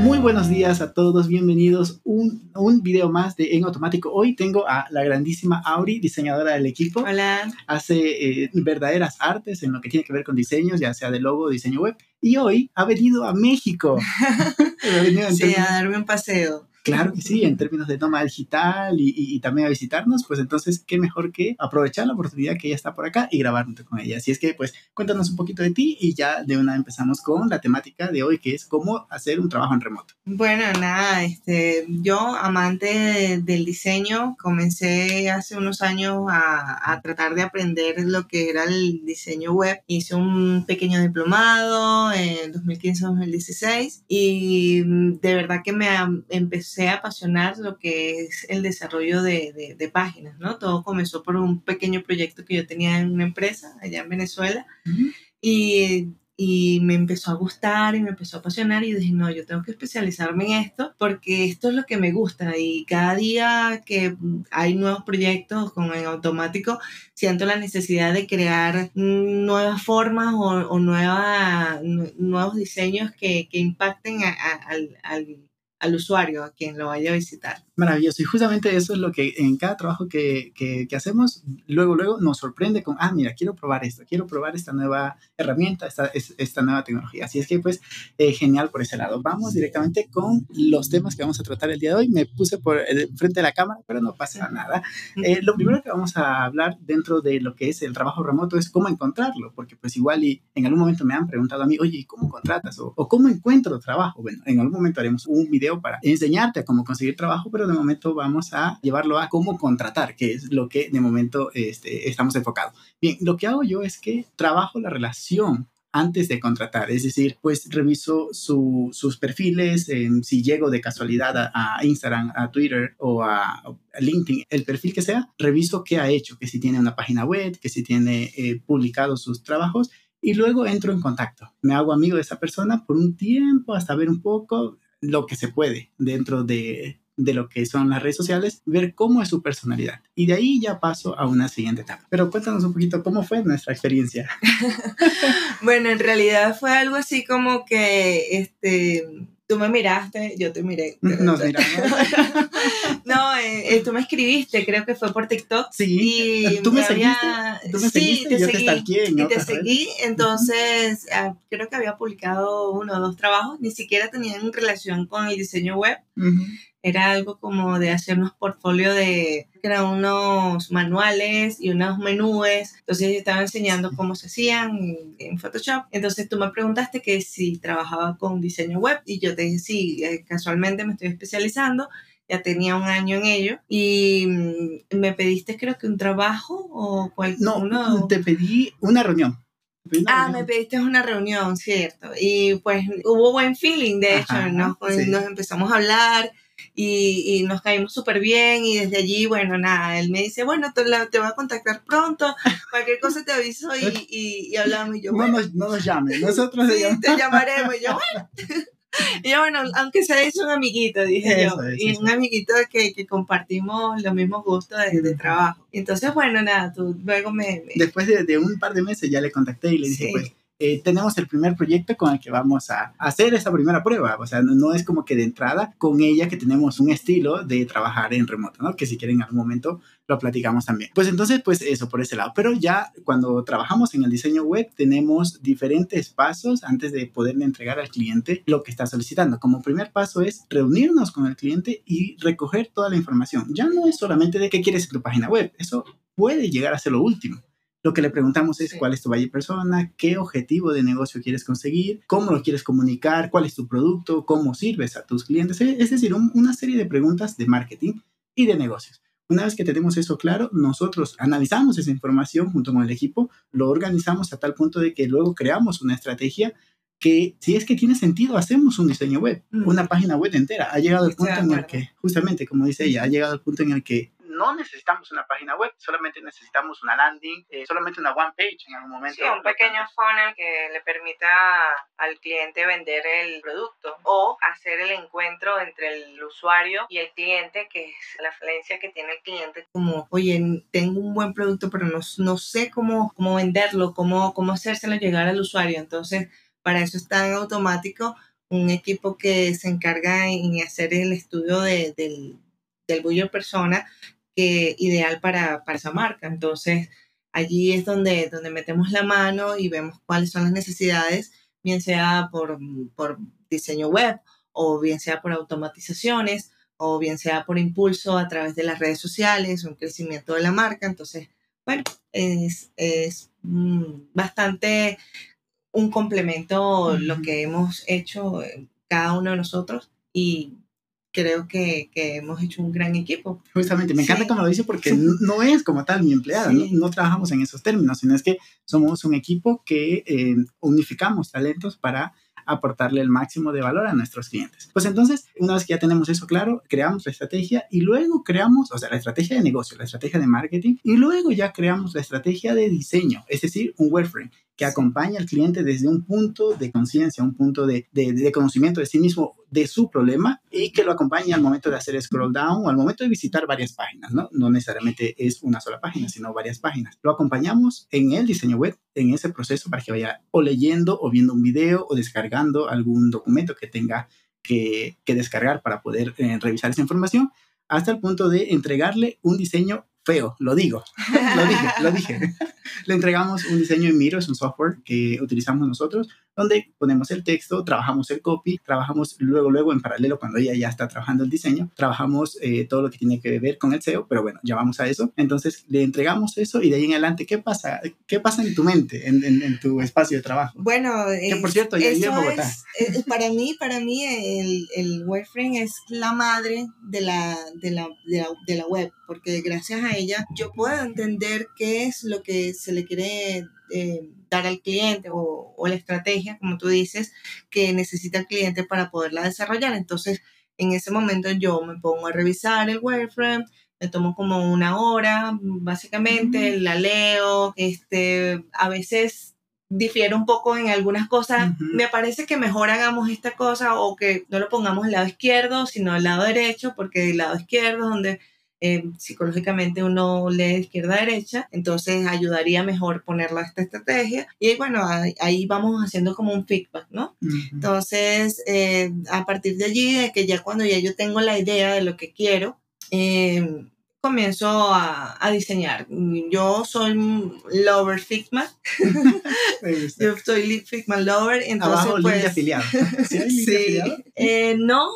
Muy buenos días a todos, bienvenidos a un, un video más de En Automático. Hoy tengo a la grandísima Auri, diseñadora del equipo. Hola. Hace eh, verdaderas artes en lo que tiene que ver con diseños, ya sea de logo o diseño web. Y hoy ha venido a México. sí, a darme un paseo. Claro que sí, en términos de toma digital y, y, también a visitarnos, pues entonces, qué mejor que aprovechar la oportunidad que ella está por acá y grabar con ella. Así es que, pues, cuéntanos un poquito de ti y ya de una empezamos con la temática de hoy, que es cómo hacer un trabajo en remoto. Bueno, nada, este, yo, amante de, del diseño, comencé hace unos años a, a, tratar de aprender lo que era el diseño web. Hice un pequeño diplomado en 2015-2016 y de verdad que me empecé a apasionar lo que es el desarrollo de, de, de, páginas, ¿no? Todo comenzó por un pequeño proyecto que yo tenía en una empresa allá en Venezuela uh -huh. y, y me empezó a gustar y me empezó a apasionar y dije, no, yo tengo que especializarme en esto porque esto es lo que me gusta y cada día que hay nuevos proyectos con en automático siento la necesidad de crear nuevas formas o, o nueva, nuevos diseños que, que impacten a, a, al, al al usuario, a quien lo vaya a visitar. Maravilloso. Y justamente eso es lo que en cada trabajo que, que, que, hacemos, luego, luego nos sorprende con, ah, mira, quiero probar esto, quiero probar esta nueva herramienta, esta, esta nueva tecnología. Así es que, pues, eh, genial por ese lado. Vamos directamente con los temas que vamos a tratar el día de hoy. Me puse por el, frente de la cámara, pero no pasa nada. Eh, lo primero que vamos a hablar dentro de lo que es el trabajo remoto es cómo encontrarlo, porque pues igual y en algún momento me han preguntado a mí, oye, ¿cómo contratas? O, o cómo encuentro trabajo. Bueno, en algún momento haremos un video para enseñarte a cómo conseguir trabajo, pero de momento vamos a llevarlo a cómo contratar, que es lo que de momento este, estamos enfocados. Bien, lo que hago yo es que trabajo la relación antes de contratar, es decir, pues reviso su, sus perfiles, eh, si llego de casualidad a, Instagram, a Twitter o a, a, LinkedIn, el perfil que sea, reviso qué ha hecho, que si tiene una página web, que si tiene eh, publicado sus trabajos y luego entro en contacto. Me hago amigo de esa persona por un tiempo hasta ver un poco lo que se puede dentro de, de lo que son las redes sociales, ver cómo es su personalidad. Y de ahí ya paso a una siguiente etapa. Pero cuéntanos un poquito cómo fue nuestra experiencia. bueno, en realidad fue algo así como que, este, tú me miraste, yo te miré. Nos miramos. no, eh, eh, tú me escribiste, creo que fue por TikTok. Sí, y tú me, me seguiste. Había... Tú me sí, seguiste, te yo seguí, te en Y te seguí, entonces uh -huh. creo que había publicado uno o dos trabajos, ni siquiera tenían relación con el diseño web. Uh -huh era algo como de hacer unos portfolios de, eran unos manuales y unos menúes, entonces yo estaba enseñando cómo se hacían en Photoshop, entonces tú me preguntaste que si trabajaba con diseño web y yo te dije sí, eh, casualmente me estoy especializando, ya tenía un año en ello y mm, me pediste creo que un trabajo o cualquier no, uno... te pedí una reunión. Ah, me pediste una reunión, cierto. Y pues hubo buen feeling, de hecho, Ajá, nos, sí. nos empezamos a hablar, y, y nos caímos súper bien y desde allí, bueno, nada, él me dice, bueno, te, la, te voy a contactar pronto, cualquier cosa te aviso y, y, y hablamos y yo, bueno. No nos, no nos llames, nosotros sí, te llamaremos y yo, bueno. Y yo, bueno, aunque sea es un amiguito, dije eso, yo, eso, y eso. un amiguito que, que, compartimos los mismos gustos de, de, trabajo. Entonces, bueno, nada, tú luego me... me... Después de, de, un par de meses ya le contacté y le dije, sí. pues, eh, tenemos el primer proyecto con el que vamos a hacer esa primera prueba. O sea, no, no, es como que de entrada con ella que tenemos un estilo de trabajar en remoto, ¿no? Que si quieren en algún momento lo platicamos también. Pues entonces, pues eso por ese lado. Pero ya cuando trabajamos en el diseño web tenemos diferentes pasos antes de poderle entregar al cliente lo que está solicitando. Como primer paso es reunirnos con el cliente y recoger toda la información. Ya no es solamente de qué quieres en tu página web. Eso puede llegar a ser lo último. Lo que le preguntamos es sí. cuál es tu valle persona, qué objetivo de negocio quieres conseguir, cómo lo quieres comunicar, cuál es tu producto, cómo sirves a tus clientes. Es decir, un, una serie de preguntas de marketing y de negocios. Una vez que tenemos eso claro, nosotros analizamos esa información junto con el equipo, lo organizamos a tal punto de que luego creamos una estrategia que si es que tiene sentido, hacemos un diseño web, mm. una página web entera. Ha llegado el punto en el que, justamente como dice ella, ha llegado el punto en el que no necesitamos una página web, solamente necesitamos una landing, eh, solamente una one page en algún momento. Sí, un pequeño funnel que le permita al cliente vender el producto o hacer el encuentro entre el usuario y el cliente, que es la falencia que tiene el cliente. Como, oye, tengo un buen producto, pero no, no sé cómo, cómo venderlo, cómo, cómo hacérselo llegar al usuario. Entonces, para eso está en automático un equipo que se encarga en hacer el estudio de, del, del buyer persona que ideal para, para, esa marca. Entonces, allí es donde, donde metemos la mano y vemos cuáles son las necesidades, bien sea por, por diseño web o bien sea por automatizaciones o bien sea por impulso a través de las redes sociales, un crecimiento de la marca. Entonces, bueno, es, es mm, bastante un complemento lo que hemos hecho eh, cada uno de nosotros y creo que, que hemos hecho un gran equipo. Justamente, me encanta como lo dice porque no es como tal mi empleada, no, trabajamos en esos términos, sino es que somos un equipo que eh, unificamos talentos para aportarle el máximo de valor a nuestros clientes. Pues entonces, una vez que ya tenemos eso claro, creamos la estrategia y luego creamos, o sea, la estrategia de negocio, la estrategia de marketing y luego ya creamos la estrategia de diseño, es decir, un wireframe que acompaña al cliente desde un punto de conciencia, un punto de, conocimiento de sí mismo, de su problema, y que lo acompañe al momento de hacer scroll down o al momento de visitar varias páginas, ¿no? No necesariamente es una sola página, sino varias páginas. Lo acompañamos en el diseño web, en ese proceso para que vaya o leyendo o viendo un video o descargando algún documento que tenga que, que descargar para poder eh, revisar esa información, hasta el punto de entregarle un diseño feo, lo digo, lo dije, lo dije. Le entregamos un diseño en Miro, es un software que utilizamos nosotros, donde ponemos el texto, trabajamos el copy, trabajamos luego, luego en paralelo, cuando ella ya está trabajando el diseño, trabajamos eh, todo lo que tiene que ver con el SEO, pero bueno, ya vamos a eso. Entonces le entregamos eso y de ahí en adelante, ¿qué pasa? ¿Qué pasa en tu mente, en, en, tu espacio de trabajo? Bueno, que por cierto, ya en Bogotá. Es, para mí, para mí el, el wireframe es la madre de la, de la, de la, de la web, porque gracias a ella yo puedo entender qué es lo que se le quiere eh, dar al cliente o, la estrategia, como tú dices, que necesita el cliente para poderla desarrollar. Entonces, en ese momento yo me pongo a revisar el wireframe, me tomo como una hora, básicamente, la leo, este, a veces difiero un poco en algunas cosas. Me parece que mejor hagamos esta cosa o que no lo pongamos al lado izquierdo, sino al lado derecho, porque el lado izquierdo es donde eh, psicológicamente uno lee de izquierda a derecha, entonces ayudaría mejor ponerla esta estrategia y bueno, ahí, vamos haciendo como un feedback, ¿no? Entonces, eh, a partir de allí, de que ya cuando ya yo tengo la idea de lo que quiero, eh, comienzo a, a, diseñar. Yo soy lover Figma. yo soy Figma lover. Entonces, Abajo, pues, afiliado. ¿Sí? sí. no,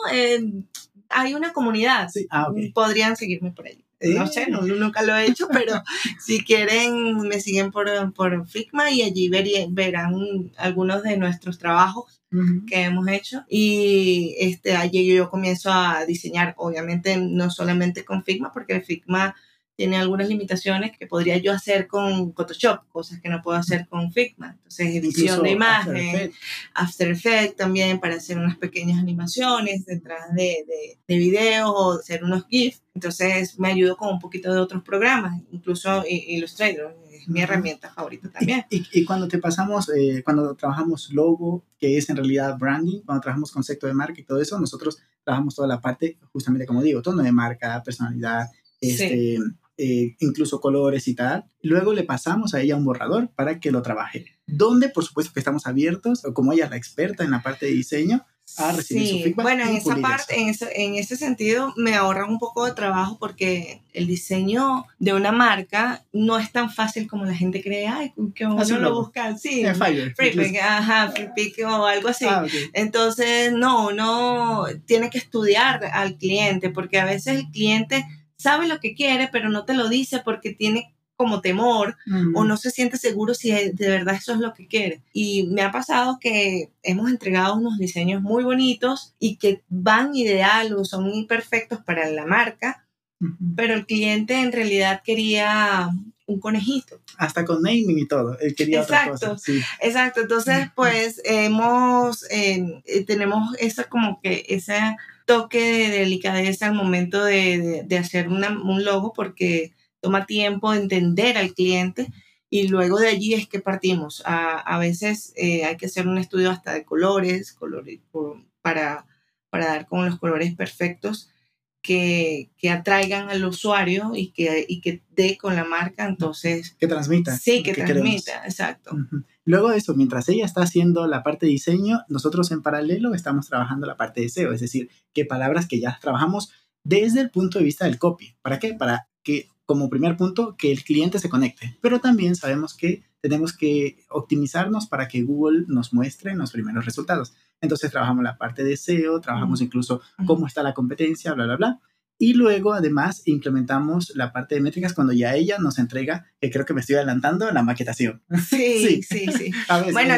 hay una comunidad. Ah, Podrían seguirme por ahí. No sé, no, nunca lo he hecho, pero si quieren, me siguen por, por Figma y allí verán algunos de nuestros trabajos que hemos hecho. Y este, allí yo comienzo a diseñar, obviamente no solamente con Figma, porque Figma tiene algunas limitaciones que podría yo hacer con Photoshop, cosas que no puedo hacer con Figma. Entonces, edición de imagen, After Effects también para hacer unas pequeñas animaciones detrás de, de, de videos o hacer unos GIFs. Entonces, me ayudo con un poquito de otros programas, incluso Illustrator. Es mi herramienta favorita también. Y, y, cuando te pasamos, eh, cuando trabajamos logo, que es en realidad branding, cuando trabajamos concepto de marca y todo eso, nosotros trabajamos toda la parte, justamente como digo, tono de marca, personalidad, este, eh, incluso colores y tal. Luego le pasamos a ella un borrador para que lo trabaje. Donde, por supuesto, que estamos abiertos, o como ella es la experta en la parte de diseño, a recibir su feedback. Bueno, en esa parte, en ese, en ese sentido, me ahorra un poco de trabajo porque el diseño de una marca no es tan fácil como la gente cree. Ay, que uno lo busca. Sí, Free ajá, Free o algo así. Ah, Entonces, no, no tiene que estudiar al cliente porque a veces el cliente sabe lo que quiere, pero no te lo dice porque tiene como temor o no se siente seguro si de verdad eso es lo que quiere. Y me ha pasado que hemos entregado unos diseños muy bonitos y que van ideal o son perfectos para la marca, pero el cliente en realidad quería un conejito. Hasta con naming y todo, él quería exacto, otra cosa. Sí. Exacto, entonces pues hemos, eh, tenemos esa como que esa toque de delicadeza al momento de, de, hacer un logo porque toma tiempo entender al cliente y luego de allí es que partimos. A, a veces eh, hay que hacer un estudio hasta de colores, colores para, para dar con los colores perfectos que, que, atraigan al usuario y que, y que dé con la marca, entonces... Que transmita. Sí, que, transmita, exacto. Luego de eso, mientras ella está haciendo la parte de diseño, nosotros en paralelo estamos trabajando la parte de SEO, es decir, qué palabras que ya trabajamos desde el punto de vista del copy. ¿Para qué? Para que, como primer punto, que el cliente se conecte. Pero también sabemos que tenemos que optimizarnos para que Google nos muestre los primeros resultados. Entonces trabajamos la parte de SEO, trabajamos incluso cómo está la competencia, bla, bla, bla. Y luego, además, implementamos la parte de métricas cuando ya ella nos entrega, que creo que me estoy adelantando, la maquetación. Sí, sí, sí. bueno,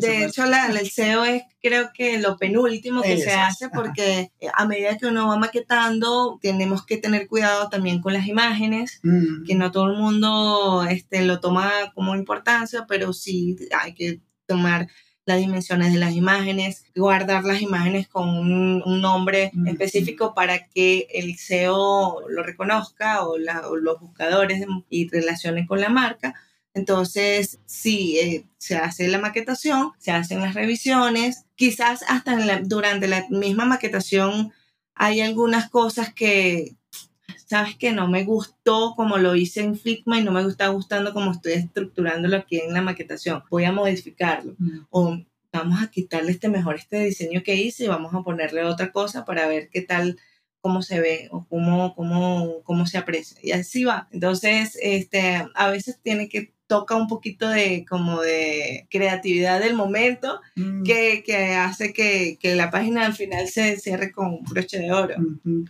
de hecho, el SEO es creo que lo penúltimo que se hace porque eh, a medida que uno va maquetando, tenemos que tener cuidado también con las imágenes, mm. que no todo el mundo este, lo toma como importancia, pero sí hay que tomar las dimensiones de las imágenes, guardar las imágenes con un, nombre específico para que el SEO lo reconozca o, los buscadores y relacionen con la marca. Entonces, sí, eh, se hace la maquetación, se hacen las revisiones, quizás hasta durante la misma maquetación hay algunas cosas que, sabes que no me gustó como lo hice en Figma y no me está gustando como estoy estructurándolo aquí en la maquetación. Voy a modificarlo. Mm. O vamos a quitarle este mejor este diseño que hice y vamos a ponerle otra cosa para ver qué tal cómo se ve o cómo, cómo, cómo se aprecia. Y así va. Entonces, este, a veces tiene que toca un poquito de como de creatividad del momento mm. que, que, hace que, que, la página al final se cierre con un broche de oro.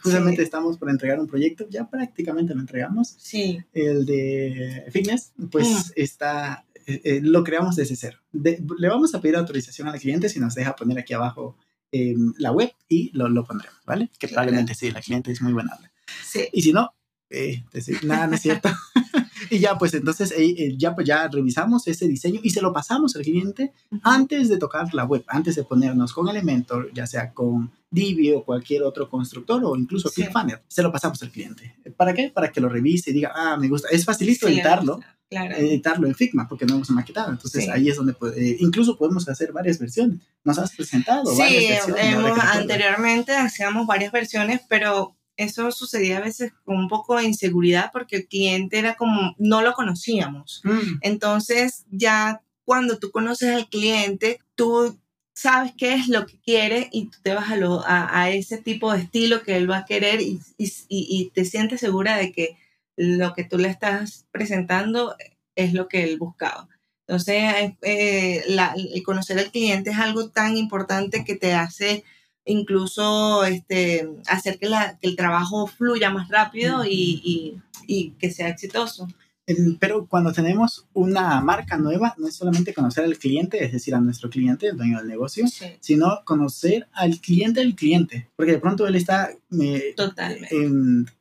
Justamente estamos por entregar un proyecto, ya prácticamente lo entregamos. Sí. El de fitness, pues mm. está, eh, eh, lo creamos desde cero. le vamos a pedir autorización al cliente si nos deja poner aquí abajo em, la web y lo, lo, pondremos, ¿vale? Que probablemente sí, la cliente es muy buena. Sí. Y si no, eh, decir, nada, no es cierto. y ya, pues entonces eh, eh, ya, pues, ya revisamos ese diseño y se lo pasamos al cliente antes de tocar la web, antes de ponernos con Elementor, ya sea con Divi o cualquier otro constructor o incluso sí. ClickFunnels, se lo pasamos al cliente. ¿Para qué? Para que lo revise y diga, ah, me gusta. Es facilito editarlo. editarlo en Figma porque no hemos maquetado. Entonces ahí es donde puede, incluso podemos hacer varias versiones. Nos has presentado sí, varias versiones. anteriormente hacíamos varias versiones, pero eso sucedía a veces con un poco de inseguridad porque el cliente era como, no lo conocíamos. Mm. Entonces ya cuando tú conoces al cliente, tú sabes qué es lo que quiere y tú te vas a, lo, a, ese tipo de estilo que él va a querer y, y, y, te sientes segura de que lo que tú le estás presentando es lo que él buscaba. Entonces, eh, la, el conocer al cliente es algo tan importante que te hace incluso este, hacer que, la, que el trabajo fluya más rápido y, y, y que sea exitoso. Pero cuando tenemos una marca nueva, no es solamente conocer al cliente, es decir, a nuestro cliente, el dueño del negocio, sino conocer al cliente del cliente, porque de pronto él está eh,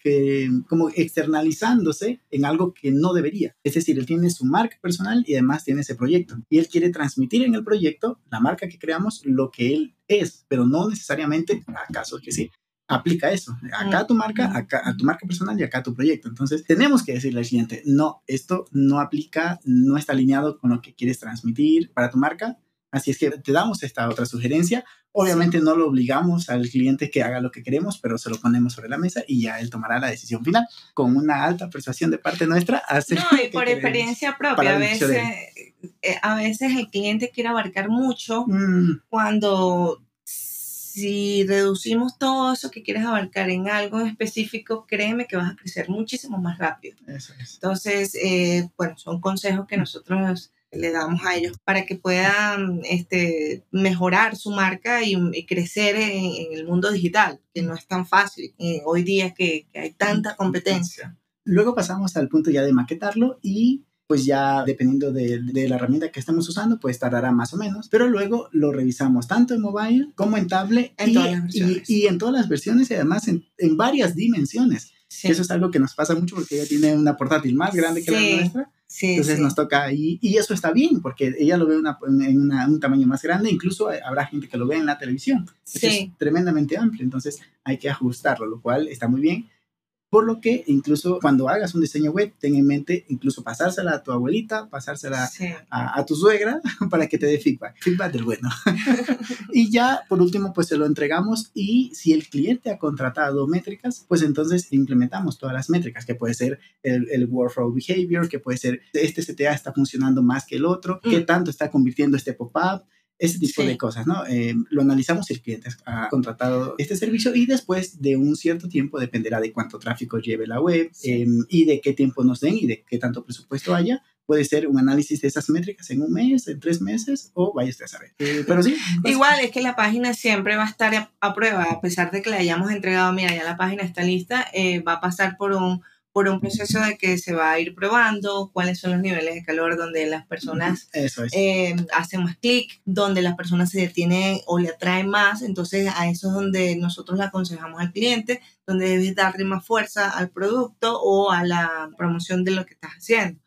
que, como externalizándose en algo que no debería. Es decir, él tiene su marca personal y además tiene ese proyecto. Y él quiere transmitir en el proyecto, la marca que creamos, lo que él es, pero no necesariamente, acaso que sí, aplica eso. Acá tu marca, acá a tu marca personal y acá tu proyecto. Entonces, tenemos que decirle al cliente, no, esto no aplica, no está alineado con lo que quieres transmitir para tu marca. Así es que te damos esta otra sugerencia. Obviamente no lo obligamos al cliente que haga lo que queremos, pero se lo ponemos sobre la mesa y ya él tomará la decisión final con una alta persuasión de parte nuestra. no, y por experiencia propia, a veces, eh, a veces el cliente quiere abarcar mucho mm. cuando si reducimos todo eso que quieres abarcar en algo específico, créeme que vas a crecer muchísimo más rápido. Entonces, eh, bueno, son consejos que nosotros le damos a ellos para que puedan este, mejorar su marca y, crecer en, el mundo digital, que no es tan fácil eh, hoy día que, que hay tanta competencia. Luego pasamos al punto ya de maquetarlo y pues ya dependiendo de, la herramienta que estemos usando, pues tardará más o menos. Pero luego lo revisamos tanto en mobile como en tablet y, y, en todas las versiones y además en, varias dimensiones. Eso es algo que nos pasa mucho porque ella tiene una portátil más grande que la nuestra. Entonces nos toca ahí, y eso está bien, porque ella lo ve en un tamaño más grande, incluso habrá gente que lo ve en la televisión. Es tremendamente amplio, entonces hay que ajustarlo, lo cual está muy bien. Por lo que incluso cuando hagas un diseño web, ten en mente incluso pasársela a tu abuelita, pasársela a, tu suegra para que te dé feedback, feedback del bueno. y ya por último, pues se lo entregamos y si el cliente ha contratado métricas, pues entonces implementamos todas las métricas, que puede ser el, el workflow behavior, que puede ser este CTA está funcionando más que el otro, qué mm. tanto está convirtiendo este pop-up, ese tipo de cosas, ¿no? Eh, lo analizamos si el cliente ha contratado este servicio y después de un cierto tiempo dependerá de cuánto tráfico lleve la web em, y de qué tiempo nos den y de qué tanto presupuesto haya. Puede ser un análisis de esas métricas en un mes, en tres meses o vaya usted a saber. Eh, pero sí. Igual es que la página siempre va a estar a, prueba, a pesar de que le hayamos entregado, mira, ya la página está lista, eh, va a pasar por un por un proceso de que se va a ir probando cuáles son los niveles de calor donde las personas eh, hacen más clic, donde las personas se detienen o le atraen más. Entonces a eso es donde nosotros le aconsejamos al cliente, donde debes darle más fuerza al producto o a la promoción de lo que estás haciendo.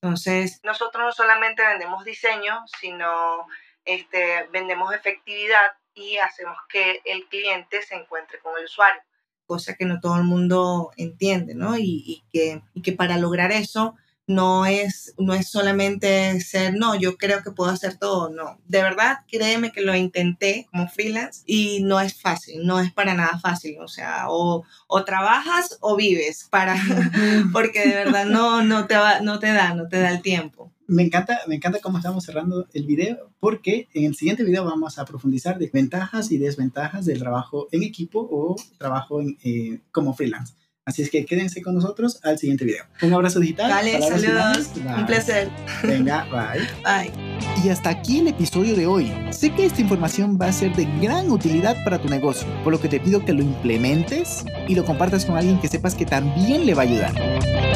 Entonces nosotros no solamente vendemos diseño, sino este, vendemos efectividad y hacemos que el cliente se encuentre con el usuario cosa que no todo el mundo entiende, ¿no? Y, que, y que para lograr eso no es, no es solamente ser, no, yo creo que puedo hacer todo, no. De verdad, créeme que lo intenté como freelance y no es fácil, no es para nada fácil, o sea, o, o trabajas o vives para, porque de verdad no, no, te va, no te da, no te da el tiempo me encanta, me encanta cómo estamos cerrando el video, porque en el siguiente video vamos a profundizar de ventajas y desventajas del trabajo en equipo o trabajo eh, como freelance. Así es que quédense con nosotros al siguiente video. Un abrazo digital. Vale, saludos. Un placer. Venga, bye. Bye. Y hasta aquí el episodio de hoy. Sé que esta información va a ser de gran utilidad para tu negocio, por lo que te pido que lo implementes y lo compartas con alguien que sepas que también le va a ayudar.